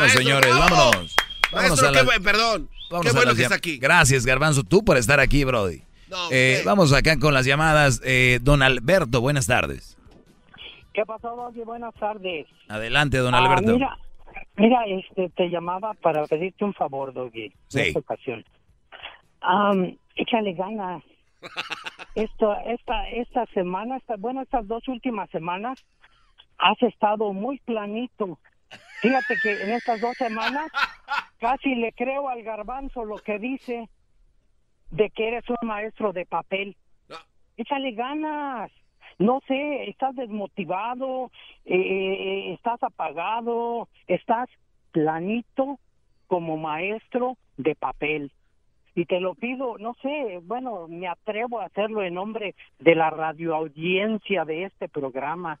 Maestro, señores, bravo. vámonos. Vámonos Maestro, a qué la- buen- perdón. Vamos qué bueno las que está aquí. Gracias, Garbanzo, tú por estar aquí, Brody. No, Eh, vamos acá con las llamadas. Eh, don Alberto, buenas tardes. ¿Qué pasó, Doggy? Buenas tardes. Adelante, don Ah, Alberto. mira, mira, este, te llamaba para pedirte un favor, Doggy, Sí. en esta ocasión. Am, échale ganas. Esto, esta, esta semana, esta, bueno, estas dos últimas semanas, has estado muy planito. Fíjate que en estas dos semanas casi le creo al garbanzo lo que dice de que eres un maestro de papel. Échale ganas. No sé, estás desmotivado, eh, eh, estás apagado, estás planito como maestro de papel. Y te lo pido, no sé, bueno, me atrevo a hacerlo en nombre de la radioaudiencia de este programa.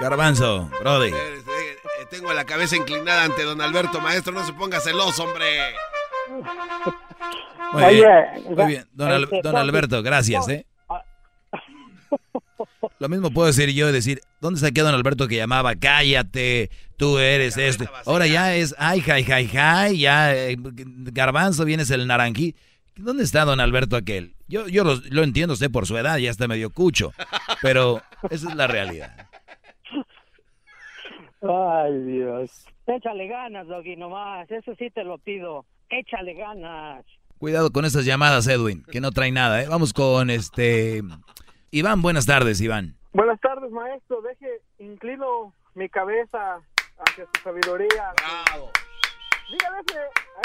Garbanzo, Brody. Eh, eh, Tengo la cabeza inclinada ante don Alberto, maestro. No se ponga celoso, hombre. Muy Oye, bien, muy bien. Don, Al- este, don Alberto, gracias, ¿eh? Lo mismo puedo decir yo, decir, ¿dónde está aquí don Alberto que llamaba? Cállate, tú eres este. Ahora ya es, ay, jai, jai, jai, ya, eh, garbanzo, vienes el naranjí. ¿Dónde está don Alberto aquel? Yo, yo lo, lo entiendo, sé por su edad, ya está medio cucho, pero esa es la realidad. Ay, Dios. Échale ganas, Doggy, nomás. Eso sí te lo pido. Échale ganas. Cuidado con esas llamadas, Edwin, que no trae nada, ¿eh? Vamos con este... Iván, buenas tardes, Iván. Buenas tardes, maestro. Deje, inclino mi cabeza hacia su sabiduría. Bravo. Dígale ese,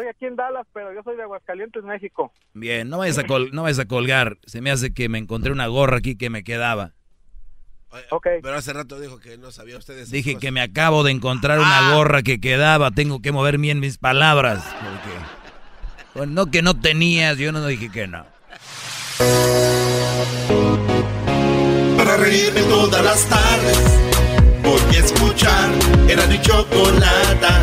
Estoy aquí en Dallas, pero yo soy de Aguascalientes, México. Bien, no vayas a, col- no vayas a colgar. Se me hace que me encontré una gorra aquí que me quedaba. Oye, Ok. Pero hace rato dijo que no sabía usted de esas Dije cosas. que me acabo de encontrar una Ah. gorra que quedaba. Tengo que mover bien mis palabras. Porque, bueno, no que no tenías, yo no dije que no. Para reírme todas las tardes Voy a escuchar Era mi chocolata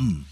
come.